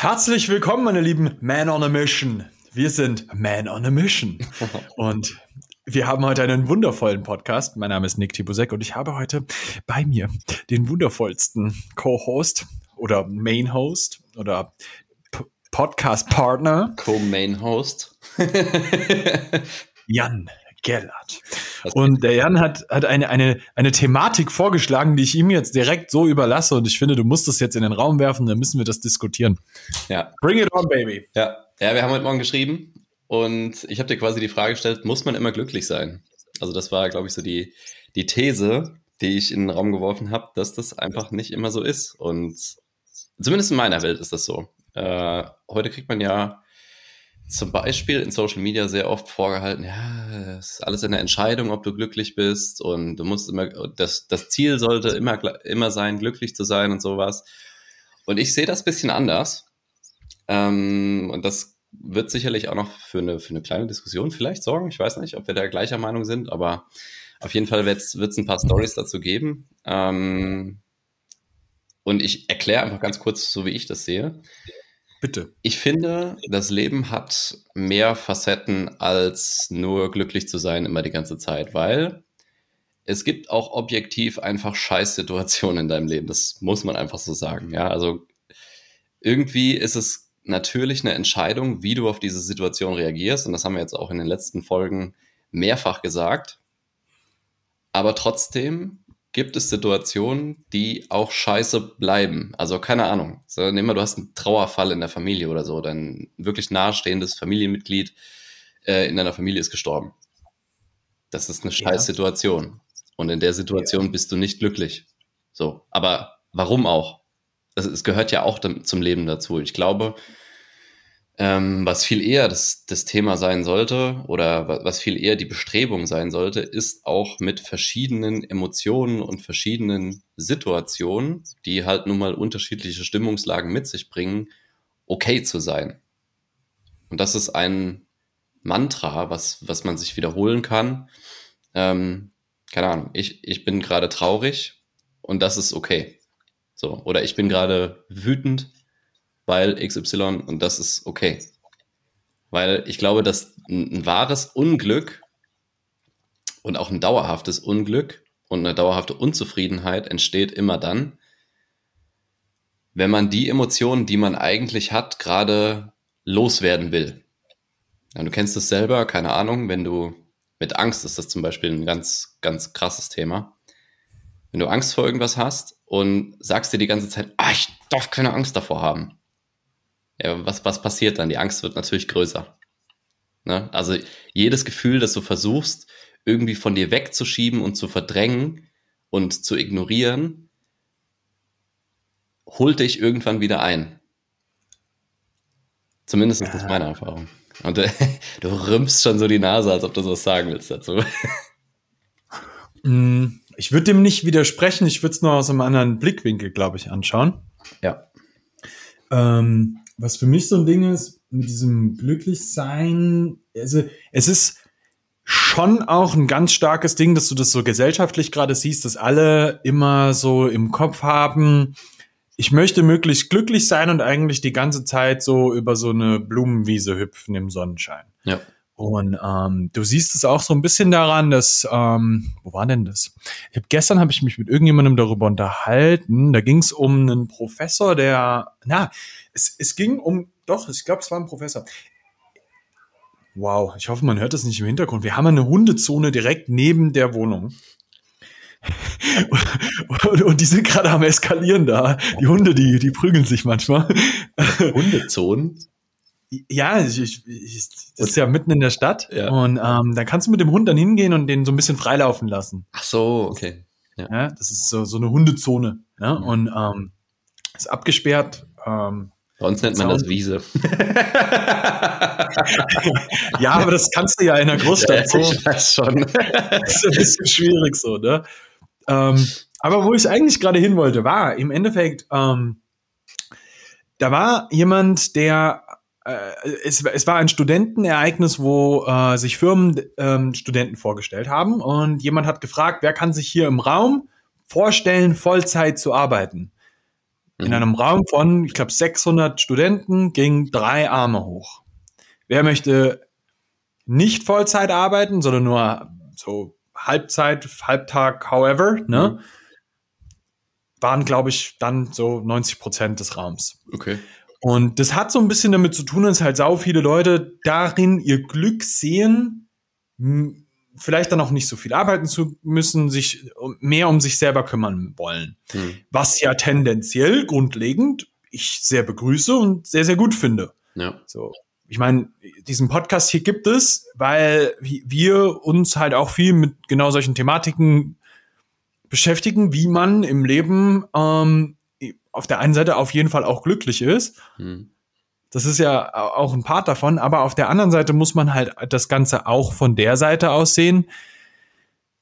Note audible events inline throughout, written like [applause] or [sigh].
Herzlich willkommen, meine lieben Man on a Mission. Wir sind Man on a Mission. [laughs] Und wir haben heute einen wundervollen Podcast. Mein Name ist Nick Tibusek und ich habe heute bei mir den wundervollsten Co-Host oder Main-Host oder Podcast-Partner. Co-Main-Host. [laughs] Jan Gellert. Und der Jan hat, hat eine, eine, eine Thematik vorgeschlagen, die ich ihm jetzt direkt so überlasse. Und ich finde, du musst das jetzt in den Raum werfen, dann müssen wir das diskutieren. Ja. Bring it on, baby. Ja, ja wir haben heute Morgen geschrieben und ich habe dir quasi die Frage gestellt, muss man immer glücklich sein? Also das war, glaube ich, so die, die These, die ich in den Raum geworfen habe, dass das einfach nicht immer so ist. Und zumindest in meiner Welt ist das so. Äh, heute kriegt man ja zum Beispiel in Social Media sehr oft vorgehalten, ja, es ist alles eine Entscheidung, ob du glücklich bist und du musst immer, das, das Ziel sollte immer, immer sein, glücklich zu sein und sowas. Und ich sehe das bisschen anders. Ähm, und das wird sicherlich auch noch für eine, für eine kleine Diskussion vielleicht sorgen. Ich weiß nicht, ob wir da gleicher Meinung sind, aber auf jeden Fall wird es ein paar Stories dazu geben. Ähm, und ich erkläre einfach ganz kurz, so wie ich das sehe. Bitte. Ich finde, das Leben hat mehr Facetten als nur glücklich zu sein immer die ganze Zeit, weil es gibt auch objektiv einfach Scheißsituationen in deinem Leben. Das muss man einfach so sagen. Ja, also irgendwie ist es natürlich eine Entscheidung, wie du auf diese Situation reagierst. Und das haben wir jetzt auch in den letzten Folgen mehrfach gesagt. Aber trotzdem gibt es Situationen, die auch scheiße bleiben. Also keine Ahnung. So, nehmen wir, du hast einen Trauerfall in der Familie oder so, dein wirklich nahestehendes Familienmitglied äh, in deiner Familie ist gestorben. Das ist eine scheiß Situation. Und in der Situation ja. bist du nicht glücklich. So, aber warum auch? Es gehört ja auch zum Leben dazu. Ich glaube, ähm, was viel eher das, das Thema sein sollte oder was viel eher die Bestrebung sein sollte, ist auch mit verschiedenen Emotionen und verschiedenen Situationen, die halt nun mal unterschiedliche Stimmungslagen mit sich bringen, okay zu sein. Und das ist ein Mantra, was, was man sich wiederholen kann. Ähm, keine Ahnung, ich, ich bin gerade traurig und das ist okay. So, oder ich bin gerade wütend weil XY und das ist okay. Weil ich glaube, dass ein, ein wahres Unglück und auch ein dauerhaftes Unglück und eine dauerhafte Unzufriedenheit entsteht immer dann, wenn man die Emotionen, die man eigentlich hat, gerade loswerden will. Ja, du kennst es selber, keine Ahnung, wenn du mit Angst ist das zum Beispiel ein ganz, ganz krasses Thema. Wenn du Angst vor irgendwas hast und sagst dir die ganze Zeit, ah, ich darf keine Angst davor haben ja, was, was passiert dann? Die Angst wird natürlich größer. Ne? Also jedes Gefühl, das du versuchst, irgendwie von dir wegzuschieben und zu verdrängen und zu ignorieren, holt dich irgendwann wieder ein. Zumindest ist das meine Erfahrung. Und äh, [laughs] du rümpfst schon so die Nase, als ob du sowas sagen willst dazu. [laughs] Mm, ich würde dem nicht widersprechen, ich würde es nur aus einem anderen Blickwinkel, glaube ich, anschauen. Ja. Ähm, was für mich so ein Ding ist, mit diesem Glücklichsein, also es ist schon auch ein ganz starkes Ding, dass du das so gesellschaftlich gerade siehst, dass alle immer so im Kopf haben, ich möchte möglichst glücklich sein und eigentlich die ganze Zeit so über so eine Blumenwiese hüpfen im Sonnenschein. Ja. Und ähm, du siehst es auch so ein bisschen daran, dass, ähm, wo war denn das? Ich hab, gestern habe ich mich mit irgendjemandem darüber unterhalten. Da ging es um einen Professor, der, na, es, es ging um, doch, ich glaube, es war ein Professor. Wow, ich hoffe, man hört das nicht im Hintergrund. Wir haben eine Hundezone direkt neben der Wohnung. und, [laughs] und, die sind gerade am Eskalieren da. Die Hunde, die, die prügeln sich manchmal. Hundezonen? Ja, ich, ich, ich, das ist ja mitten in der Stadt. Ja. Und ähm, dann kannst du mit dem Hund dann hingehen und den so ein bisschen freilaufen lassen. Ach so, okay. Ja, ja das ist so, so eine Hundezone. Ja? Mhm. Und ähm, ist abgesperrt. Ähm, Bei uns nennt man Zaun. das Wiese. [laughs] ja, aber das kannst du ja in der Großstadt so. Ich weiß schon. [laughs] das ist ein bisschen schwierig so, ne? Ähm, aber wo ich eigentlich gerade hin wollte, war im Endeffekt, ähm, da war jemand, der es, es war ein Studentenereignis, wo äh, sich Firmen ähm, Studenten vorgestellt haben und jemand hat gefragt, wer kann sich hier im Raum vorstellen, Vollzeit zu arbeiten? In mhm. einem Raum von, ich glaube, 600 Studenten gingen drei Arme hoch. Wer möchte nicht Vollzeit arbeiten, sondern nur so Halbzeit, Halbtag, however, ne? Mhm. Waren, glaube ich, dann so 90 Prozent des Raums. Okay. Und das hat so ein bisschen damit zu tun, dass halt sau viele Leute darin ihr Glück sehen, vielleicht dann auch nicht so viel arbeiten zu müssen, sich mehr um sich selber kümmern wollen. Hm. Was ja tendenziell grundlegend ich sehr begrüße und sehr, sehr gut finde. Ja. So. Ich meine, diesen Podcast hier gibt es, weil wir uns halt auch viel mit genau solchen Thematiken beschäftigen, wie man im Leben ähm, auf der einen Seite auf jeden Fall auch glücklich ist. Hm. Das ist ja auch ein Part davon, aber auf der anderen Seite muss man halt das Ganze auch von der Seite aus sehen.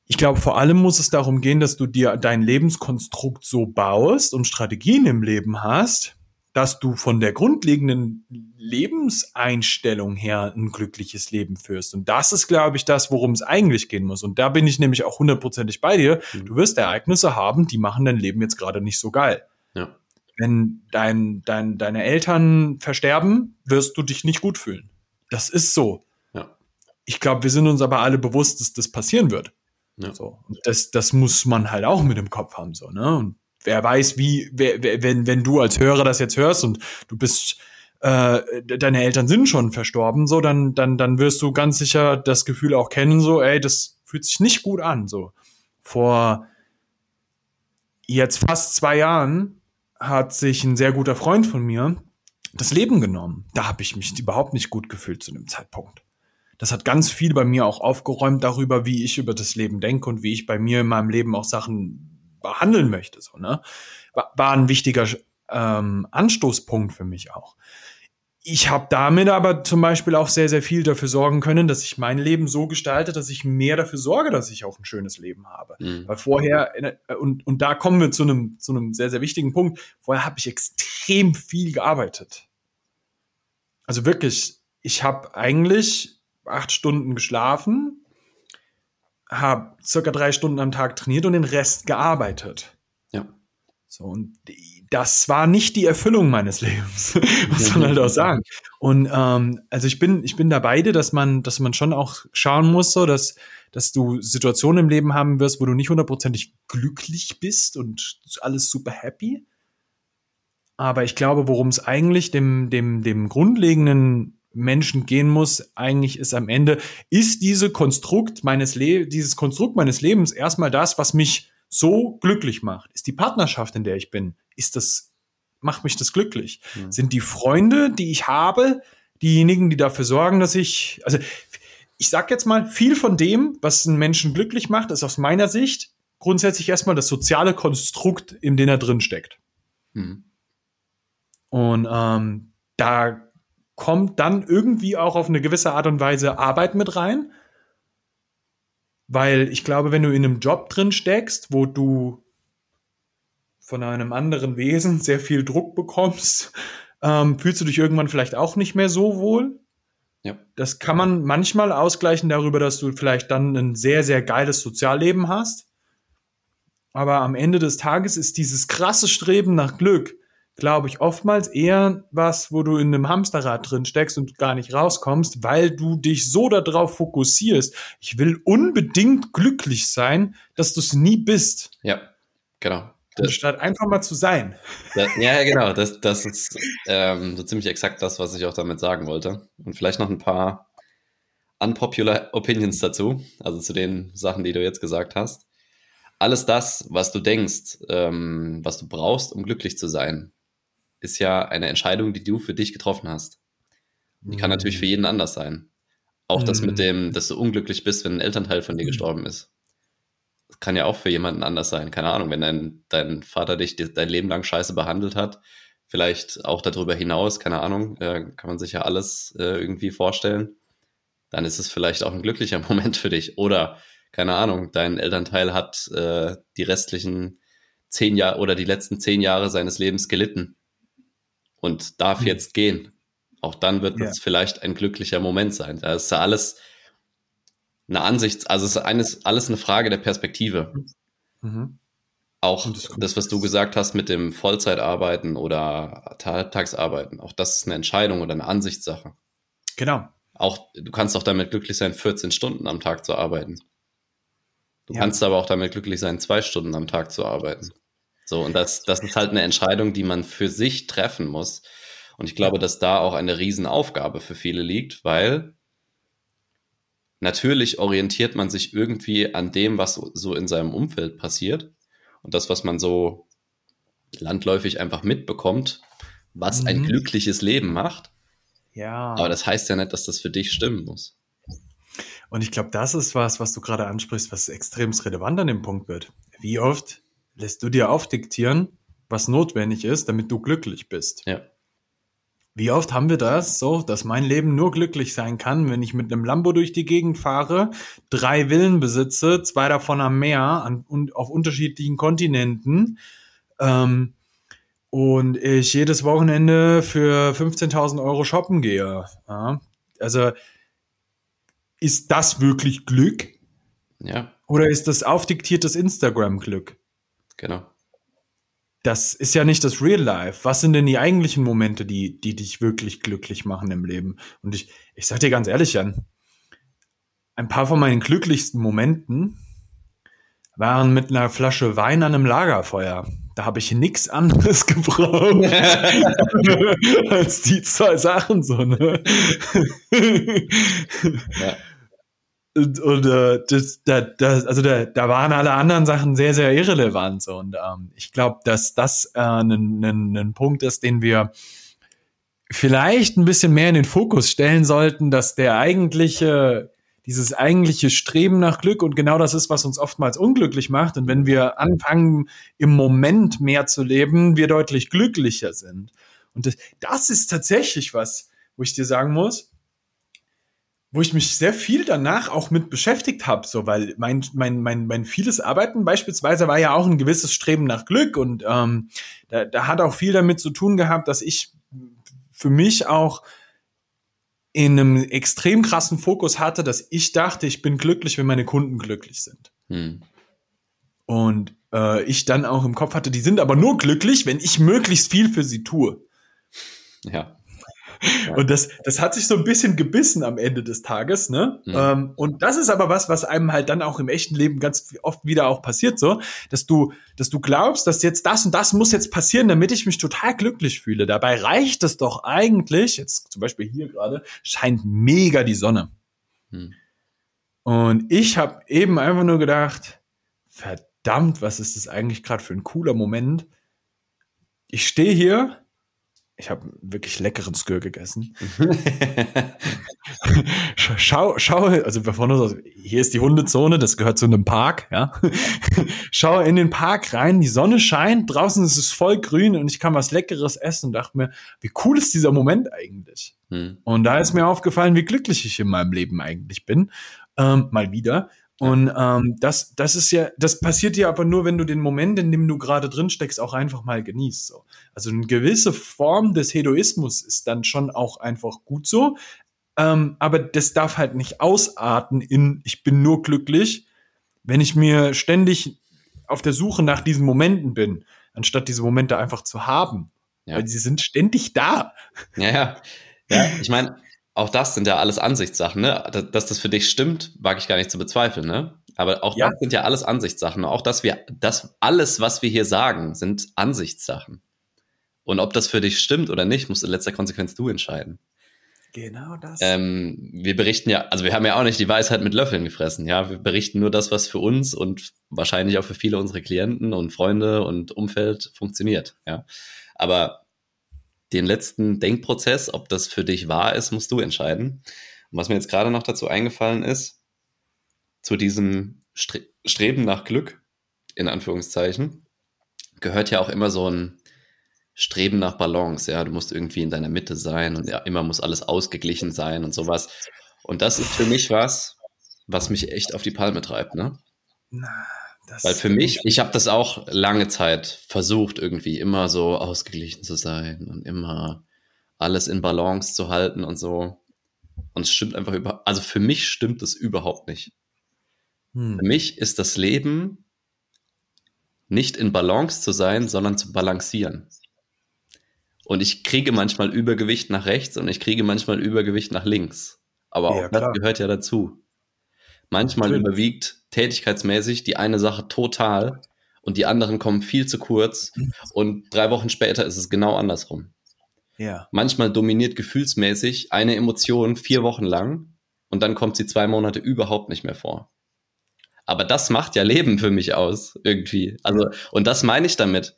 Ich glaube, vor allem muss es darum gehen, dass du dir dein Lebenskonstrukt so baust und Strategien im Leben hast, dass du von der grundlegenden Lebenseinstellung her ein glückliches Leben führst. Und das ist, glaube ich, das, worum es eigentlich gehen muss. Und da bin ich nämlich auch hundertprozentig bei dir. Mhm. Du wirst Ereignisse haben, die machen dein Leben jetzt gerade nicht so geil. Ja wenn dein, dein, deine Eltern versterben, wirst du dich nicht gut fühlen. Das ist so. Ja. Ich glaube, wir sind uns aber alle bewusst, dass das passieren wird. Ja. So. Und das, das muss man halt auch mit im Kopf haben. So, ne? Und wer weiß, wie, wer, wer, wenn, wenn du als Hörer das jetzt hörst und du bist, äh, deine Eltern sind schon verstorben, so, dann, dann, dann wirst du ganz sicher das Gefühl auch kennen, so, ey, das fühlt sich nicht gut an. So. Vor jetzt fast zwei Jahren hat sich ein sehr guter Freund von mir das Leben genommen. Da habe ich mich überhaupt nicht gut gefühlt zu dem Zeitpunkt. Das hat ganz viel bei mir auch aufgeräumt darüber, wie ich über das Leben denke und wie ich bei mir in meinem Leben auch Sachen behandeln möchte. So, ne? War, ein wichtiger ähm, Anstoßpunkt für mich auch ich habe damit aber zum Beispiel auch sehr, sehr viel dafür sorgen können, dass ich mein Leben so gestalte, dass ich mehr dafür sorge, dass ich auch ein schönes Leben habe. Mhm. Weil vorher, äh, und, und da kommen wir zu einem, zu einem sehr, sehr wichtigen Punkt, vorher habe ich extrem viel gearbeitet. Also wirklich, ich habe eigentlich acht Stunden geschlafen, habe circa drei Stunden am Tag trainiert und den Rest gearbeitet. Ja. So, und das war nicht die Erfüllung meines Lebens, [laughs] muss man halt auch sagen. Und ähm, also ich bin, ich bin da beide, dass man, dass man schon auch schauen muss, so dass, dass du Situationen im Leben haben wirst, wo du nicht hundertprozentig glücklich bist und alles super happy. Aber ich glaube, worum es eigentlich dem, dem, dem grundlegenden Menschen gehen muss, eigentlich ist am Ende, ist diese Konstrukt meines Le dieses Konstrukt meines Lebens erstmal das, was mich so glücklich macht? Ist die Partnerschaft, in der ich bin, ist das, macht mich das glücklich? Mhm. Sind die Freunde, die ich habe, diejenigen, die dafür sorgen, dass ich, also ich sag jetzt mal, viel von dem, was einen Menschen glücklich macht, ist aus meiner Sicht grundsätzlich erstmal das soziale Konstrukt, in dem er drin steckt. Mhm. Und ähm, da kommt dann irgendwie auch auf eine gewisse Art und Weise Arbeit mit rein. Weil ich glaube, wenn du in einem Job drin steckst, wo du von einem anderen Wesen [laughs] sehr viel Druck bekommst, ähm, fühlst du dich irgendwann vielleicht auch nicht mehr so wohl. Ja. Das kann man manchmal ausgleichen darüber, dass du vielleicht dann ein sehr, sehr geiles Sozialleben hast. Aber am Ende des Tages ist dieses krasse Streben nach Glück glaube ich, oftmals eher was, wo du in einem Hamsterrad drin steckst und gar nicht rauskommst, weil du dich so darauf fokussierst. Ich will unbedingt glücklich sein, dass du es nie bist. Ja, genau. Das, Statt einfach mal zu sein. Das, [laughs] ja, genau. Das, das ist ähm, so ziemlich exakt das, was ich auch damit sagen wollte. Und vielleicht noch ein paar unpopular Opinions dazu, also zu den Sachen, die du jetzt gesagt hast. Alles das, was du denkst, ähm, was du brauchst, um glücklich zu sein, ist ja eine Entscheidung, die du für dich getroffen hast. Die kann natürlich für jeden anders sein. Auch das mit mhm. dem, dass du unglücklich bist, wenn ein Elternteil von dir mhm. gestorben ist. Kann ja auch für jemanden anders sein. Keine Ahnung, wenn dein, dein Vater dich dein Leben lang scheiße behandelt hat, vielleicht auch darüber hinaus, keine Ahnung, äh, kann man sich ja alles äh, irgendwie vorstellen. Dann ist es vielleicht auch ein glücklicher [laughs] Moment für dich. Oder, keine Ahnung, dein Elternteil hat äh, die restlichen zehn Jahre oder die letzten zehn Jahre seines Lebens gelitten und darf hm. jetzt gehen. Auch dann wird es vielleicht ein glücklicher Moment sein. Da ist ja alles eine Ansicht, also es ist eines, alles eine Frage der Perspektive. Mhm. Auch das, was du gesagt hast mit dem Vollzeitarbeiten oder Tagsarbeiten, auch das ist eine Entscheidung oder eine Ansichtssache. Genau. Auch du kannst auch damit glücklich sein, 14 Stunden am Tag zu arbeiten. Du ja. kannst aber auch damit glücklich sein, zwei Stunden am Tag zu arbeiten. So, und das, das ist halt eine Entscheidung, die man für sich treffen muss. Und ich glaube, dass da auch eine Riesenaufgabe für viele liegt, weil natürlich orientiert man sich irgendwie an dem, was so in seinem Umfeld passiert. Und das, was man so landläufig einfach mitbekommt, was mhm. ein glückliches Leben macht. Ja. Aber das heißt ja nicht, dass das für dich stimmen muss. Und ich glaube, das ist was, was du gerade ansprichst, was extrem relevant an dem Punkt wird. Wie oft lässt du dir aufdiktieren, was notwendig ist, damit du glücklich bist? Ja. Wie oft haben wir das so, dass mein Leben nur glücklich sein kann, wenn ich mit einem Lambo durch die Gegend fahre, drei Villen besitze, zwei davon am Meer an, und auf unterschiedlichen Kontinenten ähm, und ich jedes Wochenende für 15.000 Euro shoppen gehe. Ja? Also ist das wirklich Glück? Ja. Oder ist das aufdiktiertes Instagram-Glück? Genau. Das ist ja nicht das Real Life. Was sind denn die eigentlichen Momente, die, die dich wirklich glücklich machen im Leben? Und ich, ich sag dir ganz ehrlich, Jan, ein paar von meinen glücklichsten Momenten waren mit einer Flasche Wein an einem Lagerfeuer. Da habe ich nichts anderes [laughs] gebraucht [laughs] als die zwei Sachen so, ne? ja. Und, und äh, das, da, das, also da, da waren alle anderen Sachen sehr, sehr irrelevant. Und ähm, ich glaube, dass das äh, ein, ein Punkt ist, den wir vielleicht ein bisschen mehr in den Fokus stellen sollten, dass der eigentliche, dieses eigentliche Streben nach Glück und genau das ist, was uns oftmals unglücklich macht. Und wenn wir anfangen, im Moment mehr zu leben, wir deutlich glücklicher sind. Und das, das ist tatsächlich was, wo ich dir sagen muss, wo ich mich sehr viel danach auch mit beschäftigt habe, so weil mein mein mein mein vieles Arbeiten beispielsweise war ja auch ein gewisses Streben nach Glück und ähm, da, da hat auch viel damit zu tun gehabt, dass ich für mich auch in einem extrem krassen Fokus hatte, dass ich dachte, ich bin glücklich, wenn meine Kunden glücklich sind. Hm. Und äh, ich dann auch im Kopf hatte, die sind aber nur glücklich, wenn ich möglichst viel für sie tue. Ja. Und das, das hat sich so ein bisschen gebissen am Ende des Tages, ne? Mhm. Ähm, und das ist aber was, was einem halt dann auch im echten Leben ganz oft wieder auch passiert, so, dass du, dass du glaubst, dass jetzt das und das muss jetzt passieren, damit ich mich total glücklich fühle. Dabei reicht es doch eigentlich, jetzt zum Beispiel hier gerade, scheint mega die Sonne. Mhm. Und ich habe eben einfach nur gedacht, verdammt, was ist das eigentlich gerade für ein cooler Moment? Ich stehe hier ich habe wirklich leckeren Skür gegessen. [laughs] schau, schau, also bevor du hier ist die Hundezone, das gehört zu einem Park, ja. [laughs] schau in den Park rein, die Sonne scheint, draußen ist es voll grün und ich kann was Leckeres essen und dachte mir, wie cool ist dieser Moment eigentlich? Hm. Und da ist mir aufgefallen, wie glücklich ich in meinem Leben eigentlich bin. Ähm, mal wieder. Und ähm, das, das ist ja, das passiert ja aber nur, wenn du den Moment, in dem du gerade drin steckst, auch einfach mal genießt. So. Also eine gewisse Form des Hedoismus ist dann schon auch einfach gut so. Ähm, aber das darf halt nicht ausarten in, ich bin nur glücklich, wenn ich mir ständig auf der Suche nach diesen Momenten bin, anstatt diese Momente einfach zu haben. Ja. Weil sie sind ständig da. Ja, ja. Ja, ich meine, auch das sind ja alles Ansichtssachen, ne? Dass das für dich stimmt, wage ich gar nicht zu bezweifeln, ne? Aber auch ja. das sind ja alles Ansichtssachen. Auch dass wir, das alles, was wir hier sagen, sind Ansichtssachen. Und ob das für dich stimmt oder nicht, musst in letzter Konsequenz du entscheiden. Genau das. Ähm, wir berichten ja, also wir haben ja auch nicht die Weisheit mit Löffeln gefressen, ja. Wir berichten nur das, was für uns und wahrscheinlich auch für viele unserer Klienten und Freunde und Umfeld funktioniert, ja. Aber den letzten Denkprozess, ob das für dich wahr ist, musst du entscheiden. Und was mir jetzt gerade noch dazu eingefallen ist, zu diesem Stre Streben nach Glück, in Anführungszeichen, gehört ja auch immer so ein Streben nach Balance. Ja, du musst irgendwie in deiner Mitte sein und ja, immer muss alles ausgeglichen sein und sowas. Und das ist für mich was, was mich echt auf die Palme treibt, ne? Na, das Weil für mich, ich habe das auch lange Zeit versucht, irgendwie immer so ausgeglichen zu sein und immer alles in Balance zu halten und so. Und es stimmt einfach über, also für mich stimmt es überhaupt nicht. Hm. Für mich ist das Leben nicht in Balance zu sein, sondern zu balancieren. Und ich kriege manchmal Übergewicht nach rechts und ich kriege manchmal Übergewicht nach links. Aber auch ja, das gehört ja dazu. Manchmal Natürlich. überwiegt tätigkeitsmäßig die eine Sache total und die anderen kommen viel zu kurz und drei Wochen später ist es genau andersrum. Ja. Manchmal dominiert gefühlsmäßig eine Emotion vier Wochen lang und dann kommt sie zwei Monate überhaupt nicht mehr vor. Aber das macht ja Leben für mich aus, irgendwie. Also, und das meine ich damit.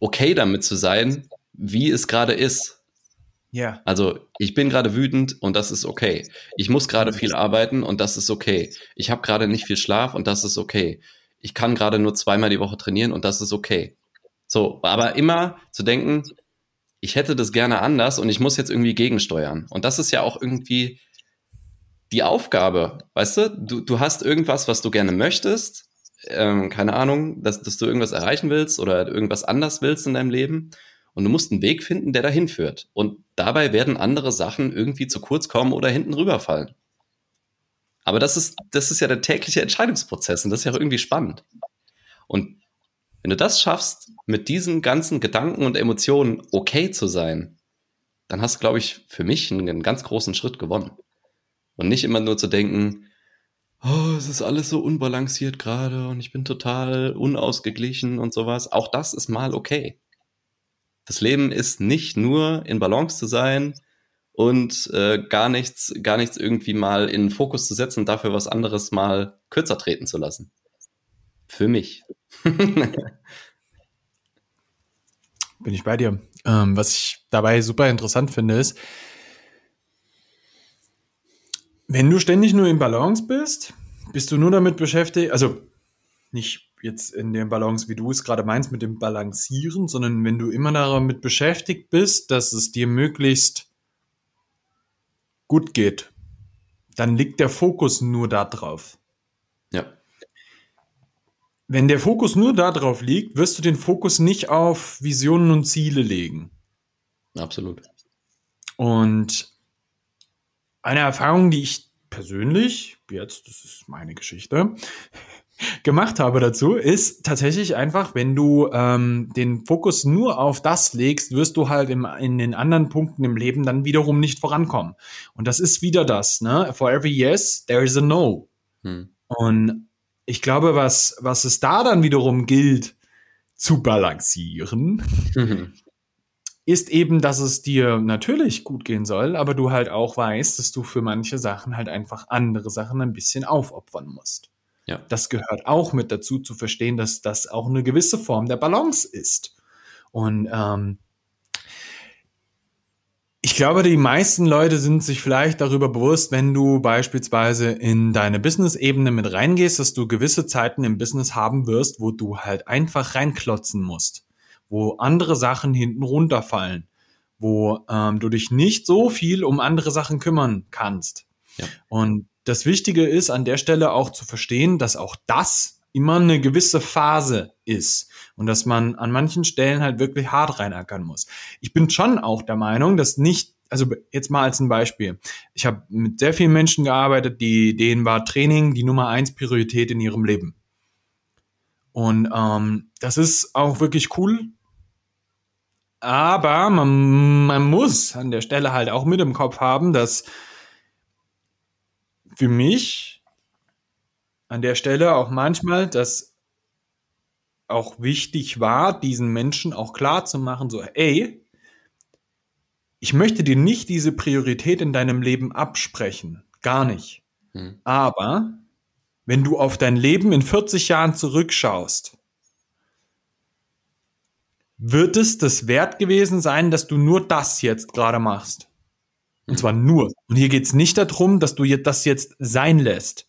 Okay damit zu sein, wie es gerade ist. Ja. Also, ich bin gerade wütend und das ist okay. Ich muss gerade viel arbeiten und das ist okay. Ich habe gerade nicht viel Schlaf und das ist okay. Ich kann gerade nur zweimal die Woche trainieren und das ist okay. So, aber immer zu denken, ich hätte das gerne anders und ich muss jetzt irgendwie gegensteuern. Und das ist ja auch irgendwie die Aufgabe, weißt du? Du, du hast irgendwas, was du gerne möchtest, ähm, keine Ahnung, dass, dass du irgendwas erreichen willst oder irgendwas anders willst in deinem Leben. Und du musst einen Weg finden, der dahin führt. Und dabei werden andere Sachen irgendwie zu kurz kommen oder hinten rüberfallen. Aber das ist, das ist ja der tägliche Entscheidungsprozess und das ist ja auch irgendwie spannend. Und wenn du das schaffst, mit diesen ganzen Gedanken und Emotionen okay zu sein, dann hast du, glaube ich, für mich einen, einen ganz großen Schritt gewonnen. Und nicht immer nur zu denken, oh, es ist alles so unbalanciert gerade und ich bin total unausgeglichen und sowas. Auch das ist mal okay. Das Leben ist nicht nur in Balance zu sein und äh, gar nichts, gar nichts irgendwie mal in den Fokus zu setzen dafür was anderes mal kürzer treten zu lassen. Für mich. [laughs] Bin ich bei dir. Ähm, was ich dabei super interessant finde, ist, wenn du ständig nur im Balance bist, bist du nur damit beschäftigt, also nicht jetzt in der Balance, wie du es gerade meinst, mit dem Balancieren, sondern wenn du immer damit beschäftigt bist, dass es dir möglichst gut geht, dann liegt der Fokus nur da drauf. Ja. Wenn der Fokus nur da drauf liegt, wirst du den Fokus nicht auf Visionen und Ziele legen. Absolut. Und eine Erfahrung, die ich persönlich, jetzt, das ist meine Geschichte, gemacht habe dazu, ist tatsächlich einfach, wenn du ähm, den Fokus nur auf das legst, wirst du halt im, in den anderen Punkten im Leben dann wiederum nicht vorankommen. Und das ist wieder das, ne? For every yes, there is a no. Hm. Und ich glaube, was, was es da dann wiederum gilt, zu balancieren, mhm [laughs] ist eben, dass es dir natürlich gut gehen soll, aber du halt auch weißt, dass du für manche Sachen halt einfach andere Sachen ein bisschen aufopfern musst. Ja. Das gehört auch mit dazu zu verstehen, dass das auch eine gewisse Form der Balance ist. Und ähm, ich glaube, die meisten Leute sind sich vielleicht darüber bewusst, wenn du beispielsweise in deine Business-Ebene mit reingehst, dass du gewisse Zeiten im Business haben wirst, wo du halt einfach reinklotzen musst wo andere Sachen hinten runterfallen, wo ähm, du dich nicht so viel um andere Sachen kümmern kannst. Ja. Und das Wichtige ist an der Stelle auch zu verstehen, dass auch das immer eine gewisse Phase ist und dass man an manchen Stellen halt wirklich hart reinackern muss. Ich bin schon auch der Meinung, dass nicht, also jetzt mal als ein Beispiel. Ich habe mit sehr vielen Menschen gearbeitet, die denen war Training die Nummer eins Priorität in ihrem Leben. Und ähm, das ist auch wirklich cool, aber man, man muss an der Stelle halt auch mit im Kopf haben, dass für mich an der Stelle auch manchmal das auch wichtig war, diesen Menschen auch klar zu machen, so, ey, ich möchte dir nicht diese Priorität in deinem Leben absprechen. Gar nicht. Hm. Aber wenn du auf dein Leben in 40 Jahren zurückschaust, wird es das wert gewesen sein, dass du nur das jetzt gerade machst? Und zwar nur. Und hier geht es nicht darum, dass du das jetzt sein lässt,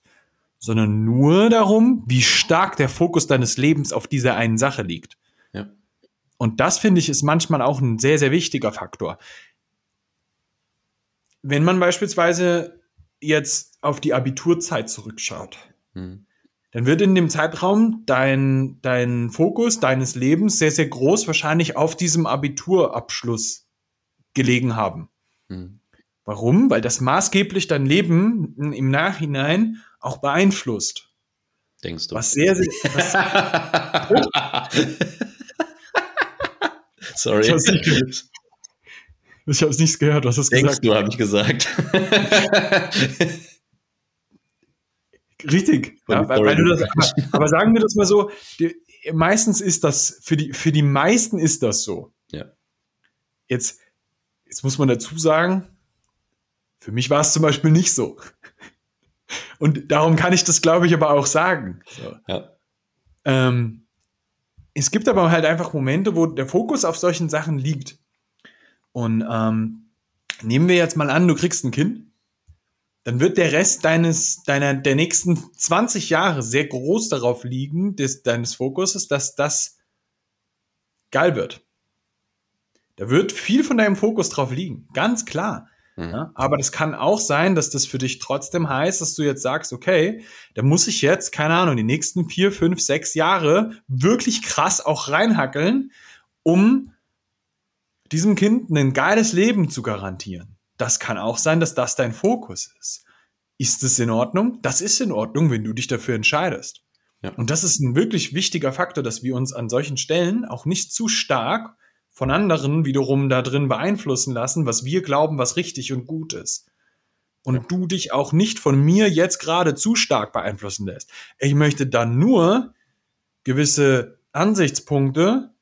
sondern nur darum, wie stark der Fokus deines Lebens auf dieser einen Sache liegt. Ja. Und das finde ich ist manchmal auch ein sehr, sehr wichtiger Faktor. Wenn man beispielsweise jetzt auf die Abiturzeit zurückschaut, hm dann wird in dem Zeitraum dein, dein Fokus deines Lebens sehr, sehr groß wahrscheinlich auf diesem Abiturabschluss gelegen haben. Mhm. Warum? Weil das maßgeblich dein Leben im Nachhinein auch beeinflusst. denkst du? Was sehr, sehr. Was, [laughs] Sorry. ich habe es nicht gehört. Ich habe es nicht gehört, was hast du Denkst gesagt? du, habe ich gesagt. [laughs] Richtig. Ja, weil, weil du das, aber, [laughs] aber sagen wir das mal so, die, meistens ist das, für die, für die meisten ist das so. Ja. Jetzt, jetzt muss man dazu sagen, für mich war es zum Beispiel nicht so. Und darum kann ich das, glaube ich, aber auch sagen. So. ja. Ähm, es gibt aber halt einfach Momente, wo der Fokus auf solchen Sachen liegt. Und ähm, nehmen wir jetzt mal an, du kriegst ein Kind, dann wird der Rest deines, deiner, der nächsten 20 Jahre sehr groß darauf liegen, des, deines Fokuses, dass das geil wird. Da wird viel von deinem Fokus drauf liegen, ganz klar. Mhm. Ja, aber das kann auch sein, dass das für dich trotzdem heißt, dass du jetzt sagst, okay, da muss ich jetzt, keine Ahnung, die nächsten vier, fünf, sechs Jahre wirklich krass auch reinhackeln, um diesem Kind ein geiles Leben zu garantieren. Das kann auch sein, dass das dein Fokus ist. Ist es in Ordnung? Das ist in Ordnung, wenn du dich dafür entscheidest. Ja. Und das ist ein wirklich wichtiger Faktor, dass wir uns an solchen Stellen auch nicht zu stark von anderen wiederum da drin beeinflussen lassen, was wir glauben, was richtig und gut ist. Und Ja. du dich auch nicht von mir jetzt gerade zu stark beeinflussen lässt. Ich möchte dann nur gewisse Ansichtspunkte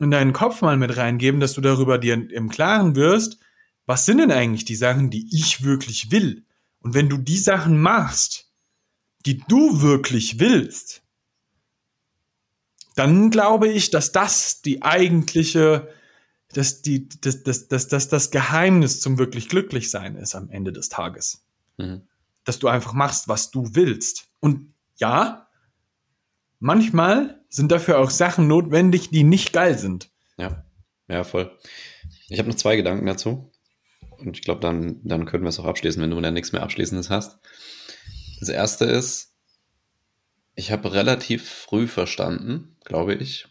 in deinen Kopf mal mit reingeben, dass du darüber dir im Klaren wirst, was sind denn eigentlich die Sachen, die ich wirklich will? Und wenn du die Sachen machst, die du wirklich willst, dann glaube ich, dass das die eigentliche, dass die, dass, dass, dass, dass das Geheimnis zum wirklich glücklich sein ist am Ende des Tages. Mhm. Dass du einfach machst, was du willst. Und ja, manchmal sind dafür auch Sachen notwendig, die nicht geil sind. Ja, ja, voll. Ich habe noch zwei Gedanken dazu. Und ich glaube, dann, dann können wir es auch abschließen, wenn du dann nichts mehr Abschließendes hast. Das erste ist, ich habe relativ früh verstanden, glaube ich,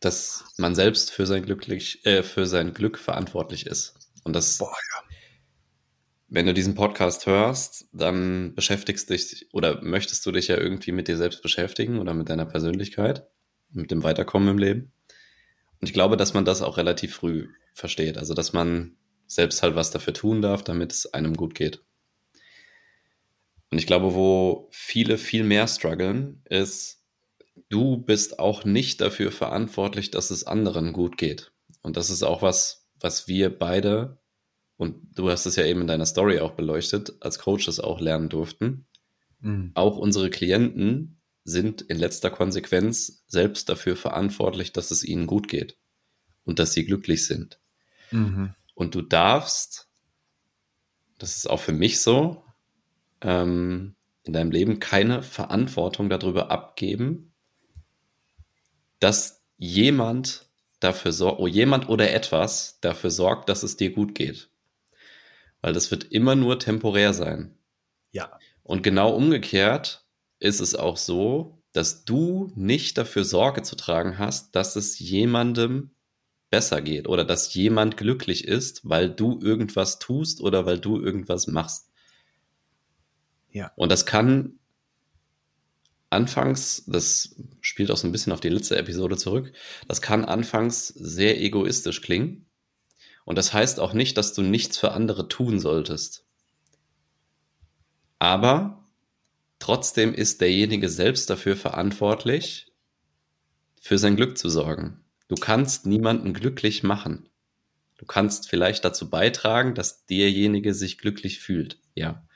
dass man selbst für sein, glücklich, äh, für sein Glück verantwortlich ist. Und das, Boah, ja. wenn du diesen Podcast hörst, dann beschäftigst dich oder möchtest du dich ja irgendwie mit dir selbst beschäftigen oder mit deiner Persönlichkeit, mit dem Weiterkommen im Leben. Und ich glaube, dass man das auch relativ früh versteht. Also, dass man selbst halt was dafür tun darf, damit es einem gut geht. Und ich glaube, wo viele viel mehr strugglen, ist, du bist auch nicht dafür verantwortlich, dass es anderen gut geht. Und das ist auch was, was wir beide, und du hast es ja eben in deiner Story auch beleuchtet, als Coaches auch lernen durften. Mhm. Auch unsere Klienten sind in letzter Konsequenz selbst dafür verantwortlich, dass es ihnen gut geht und dass sie glücklich sind. Mhm. Und du darfst, das ist auch für mich so, ähm, in deinem Leben keine Verantwortung darüber abgeben, dass jemand dafür sorgt, oh, jemand oder etwas dafür sorgt, dass es dir gut geht. Weil das wird immer nur temporär sein. Ja. Und genau umgekehrt ist es auch so, dass du nicht dafür Sorge zu tragen hast, dass es jemandem besser geht oder dass jemand glücklich ist, weil du irgendwas tust oder weil du irgendwas machst. Ja. Und das kann anfangs, das spielt auch so ein bisschen auf die letzte Episode zurück, das kann anfangs sehr egoistisch klingen. Und das heißt auch nicht, dass du nichts für andere tun solltest. Aber trotzdem ist derjenige selbst dafür verantwortlich, für sein Glück zu sorgen. Du kannst niemanden glücklich machen. Du kannst vielleicht dazu beitragen, dass derjenige sich glücklich fühlt. Ja.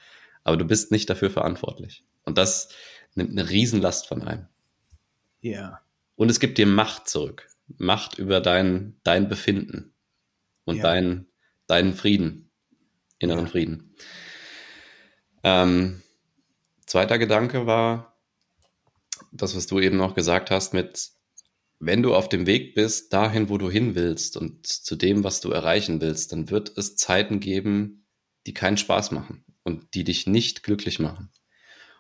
Aber du bist nicht dafür verantwortlich. Und das nimmt eine Riesenlast von einem. Ja. Und es gibt dir Macht zurück. Macht über dein, dein Befinden und Ja. dein, deinen Frieden, inneren Ja. Frieden. Ähm, zweiter Gedanke war das, was du eben noch gesagt hast mit, wenn du auf dem Weg bist, dahin, wo du hin willst und zu dem, was du erreichen willst, dann wird es Zeiten geben, die keinen Spaß machen und die dich nicht glücklich machen.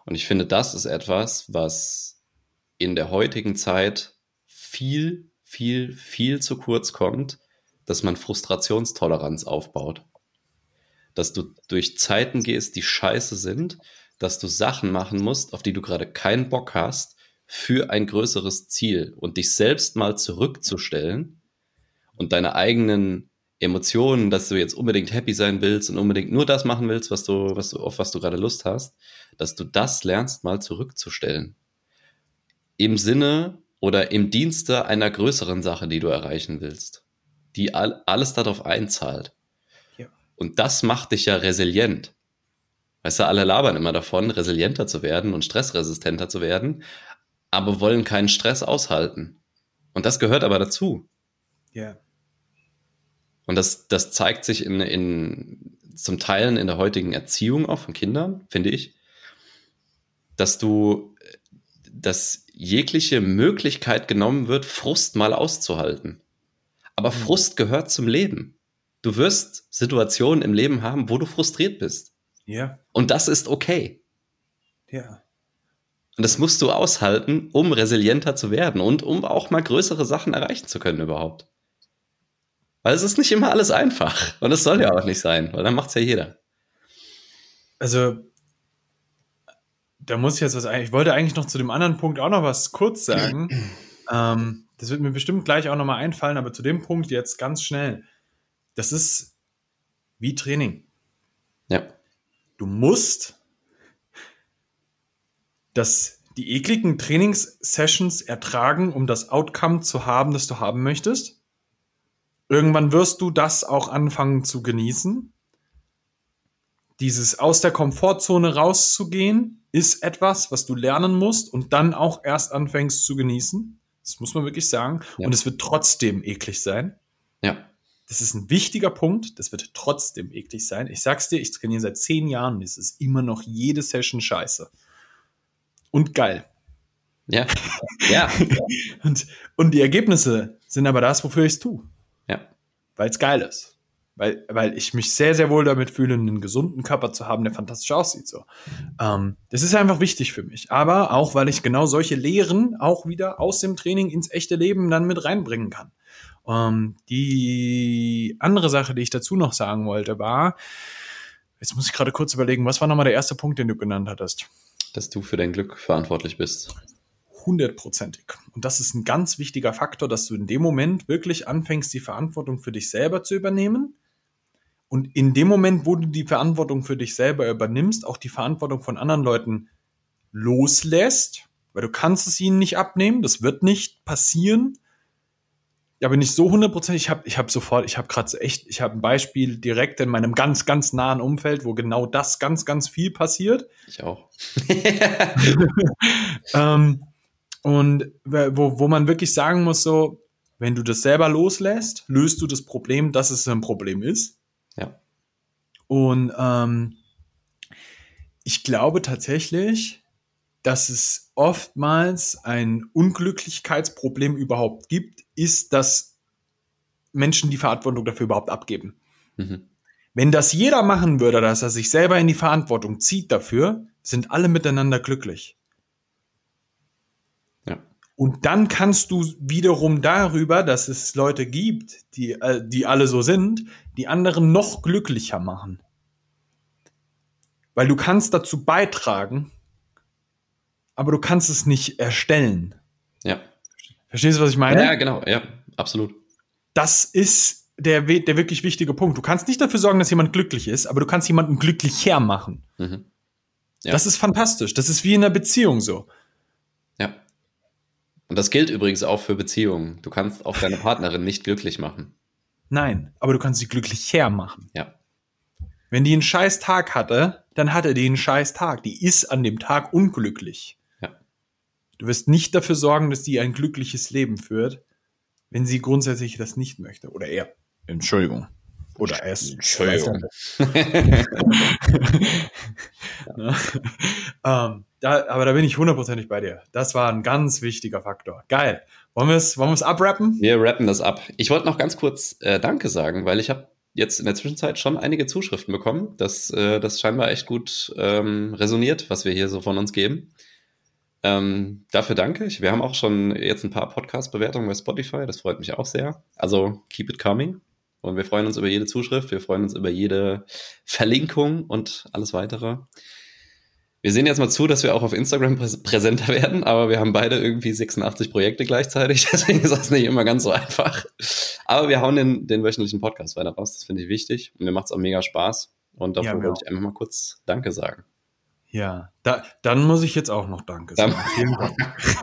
Und ich finde, das ist etwas, was in der heutigen Zeit viel, viel, viel zu kurz kommt, dass man Frustrationstoleranz aufbaut. Dass du durch Zeiten gehst, die scheiße sind, dass du Sachen machen musst, auf die du gerade keinen Bock hast, für ein größeres Ziel und dich selbst mal zurückzustellen und deine eigenen Emotionen, dass du jetzt unbedingt happy sein willst und unbedingt nur das machen willst, was du, was du, auf was du gerade Lust hast, dass du das lernst, mal zurückzustellen. Im Sinne oder im Dienste einer größeren Sache, die du erreichen willst, die all, alles darauf einzahlt. Ja. Und das macht dich ja resilient. Weißt du, alle labern immer davon, resilienter zu werden und stressresistenter zu werden, aber wollen keinen Stress aushalten. Und das gehört aber dazu. Ja. Und das, das zeigt sich in, in zum Teilen in der heutigen Erziehung auch von Kindern, finde ich, dass du, dass jegliche Möglichkeit genommen wird, Frust mal auszuhalten. Aber mhm. Frust gehört zum Leben. Du wirst Situationen im Leben haben, wo du frustriert bist. Ja. Und das ist okay. Ja. Und das musst du aushalten, um resilienter zu werden und um auch mal größere Sachen erreichen zu können überhaupt. Weil es ist nicht immer alles einfach. Und es soll ja auch nicht sein, weil dann macht es ja jeder. Also, da muss ich jetzt was Ich wollte eigentlich noch zu dem anderen Punkt auch noch was kurz sagen. [clears throat] ähm, das wird mir bestimmt gleich auch nochmal einfallen, aber zu dem Punkt jetzt ganz schnell. Das ist wie Training. Ja. Du musst das, die ekligen Trainingssessions ertragen, um das Outcome zu haben, das du haben möchtest. Irgendwann wirst du das auch anfangen zu genießen. Dieses aus der Komfortzone rauszugehen, ist etwas, was du lernen musst und dann auch erst anfängst zu genießen. Das muss man wirklich sagen. Ja. Und es wird trotzdem eklig sein. Ja. Das ist ein wichtiger Punkt. Das wird trotzdem eklig sein. Ich sag's dir, ich trainiere seit zehn Jahren und es ist immer noch jede Session scheiße und geil. Ja. Ja. [laughs] und, und die Ergebnisse sind aber das, wofür ich es tue. Ja. Weil es geil ist. Weil, weil ich mich sehr, sehr wohl damit fühle, einen gesunden Körper zu haben, der fantastisch aussieht. So. Ähm, das ist einfach wichtig für mich. Aber auch, weil ich genau solche Lehren auch wieder aus dem Training ins echte Leben dann mit reinbringen kann. Ähm, die andere Sache, die ich dazu noch sagen wollte, war, jetzt muss ich gerade kurz überlegen, was war nochmal der erste Punkt, den du genannt hattest? dass du für dein Glück verantwortlich bist. Hundertprozentig. Und das ist ein ganz wichtiger Faktor, dass du in dem Moment wirklich anfängst, die Verantwortung für dich selber zu übernehmen. Und in dem Moment, wo du die Verantwortung für dich selber übernimmst, auch die Verantwortung von anderen Leuten loslässt, weil du kannst es ihnen nicht abnehmen, das wird nicht passieren ja, bin ich so hundertprozentig. Ich habe ich hab sofort, ich habe gerade echt, ich habe ein Beispiel direkt in meinem ganz, ganz nahen Umfeld, wo genau das ganz, ganz viel passiert. Ich auch. [laughs] ähm, und wo, wo man wirklich sagen muss, so, wenn du das selber loslässt, löst du das Problem, dass es ein Problem ist. Ja. Und ähm, ich glaube tatsächlich, dass es oftmals ein Unglücklichkeitsproblem überhaupt gibt, ist, dass Menschen die Verantwortung dafür überhaupt abgeben. Mhm. Wenn das jeder machen würde, dass er sich selber in die Verantwortung zieht dafür, sind alle miteinander glücklich. Und dann kannst du wiederum darüber, dass es Leute gibt, die, äh, die alle so sind, die anderen noch glücklicher machen. Weil du kannst dazu beitragen, aber du kannst es nicht erstellen. Ja. Verstehst du, was ich meine? Ja, genau, ja, absolut. Das ist der, der wirklich wichtige Punkt. Du kannst nicht dafür sorgen, dass jemand glücklich ist, aber du kannst jemanden glücklicher machen. Mhm. Ja. Das ist fantastisch. Das ist wie in einer Beziehung so. Ja. Und das gilt übrigens auch für Beziehungen. Du kannst auch deine Partnerin nicht glücklich machen. Nein, aber du kannst sie glücklicher machen. Ja. Wenn die einen scheiß Tag hatte, dann hatte die einen scheiß Tag. Die ist an dem Tag unglücklich. Du wirst nicht dafür sorgen, dass die ein glückliches Leben führt, wenn sie grundsätzlich das nicht möchte. Oder er. Entschuldigung. Oder er ist. Entschuldigung. ja. [laughs] ähm, da, aber da bin ich hundertprozentig bei dir. Das war ein ganz wichtiger Faktor. Geil. Wollen wir es wollen abrappen? Wir rappen das ab. Ich wollte noch ganz kurz äh, Danke sagen, weil ich habe jetzt in der Zwischenzeit schon einige Zuschriften bekommen, dass äh, das scheinbar echt gut ähm, resoniert, was wir hier so von uns geben. Ähm, dafür danke ich. Wir haben auch schon jetzt ein paar Podcast-Bewertungen bei Spotify. Das freut mich auch sehr. Also keep it coming. Und wir freuen uns über jede Zuschrift. Wir freuen uns über jede Verlinkung und alles weitere. Wir sehen jetzt mal zu, dass wir auch auf Instagram präs präsenter [laughs] werden, aber wir haben beide irgendwie 86 Projekte gleichzeitig, [laughs] deswegen ist das nicht immer ganz so einfach. Aber wir hauen den, den wöchentlichen Podcast weiter raus, das finde ich wichtig und mir macht es auch mega Spaß. Und dafür ja, wollte ich einfach mal kurz Danke sagen. Ja, da, dann muss ich jetzt auch noch Danke sagen. Vielen Dank. [laughs]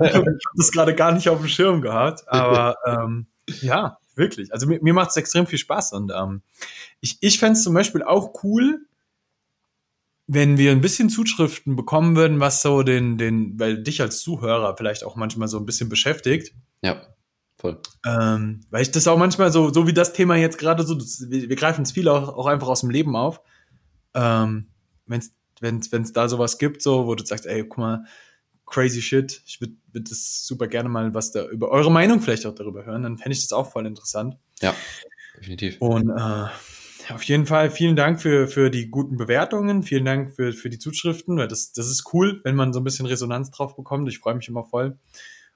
ich habe das gerade gar nicht auf dem Schirm gehabt, aber ähm, ja, wirklich. Also mir, mir macht es extrem viel Spaß und ähm, ich, ich fände es zum Beispiel auch cool, wenn wir ein bisschen Zuschriften bekommen würden, was so den, den, weil dich als Zuhörer vielleicht auch manchmal so ein bisschen beschäftigt. Ja, voll. Ähm, weil ich das auch manchmal so, so wie das Thema jetzt gerade so, das, wir, wir, greifen es viel auch, auch, einfach aus dem Leben auf. Ähm, wenn's, wenn's da sowas gibt, so, wo du sagst, ey, guck mal, crazy shit, ich würde würd das super gerne mal was da über eure Meinung vielleicht auch darüber hören, dann fände ich das auch voll interessant. Ja, definitiv. Und äh, auf jeden Fall vielen Dank für, für die guten Bewertungen, vielen Dank für, für die Zuschriften, weil das, das ist cool, wenn man so ein bisschen Resonanz drauf bekommt. Ich freue mich immer voll.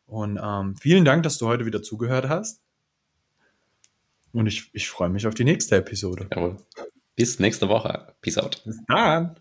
Und ähm, vielen Dank, dass du heute wieder zugehört hast. Und ich, ich freue mich auf die nächste Episode. Jawohl. Bis nächste Woche. Peace out. Bis dann.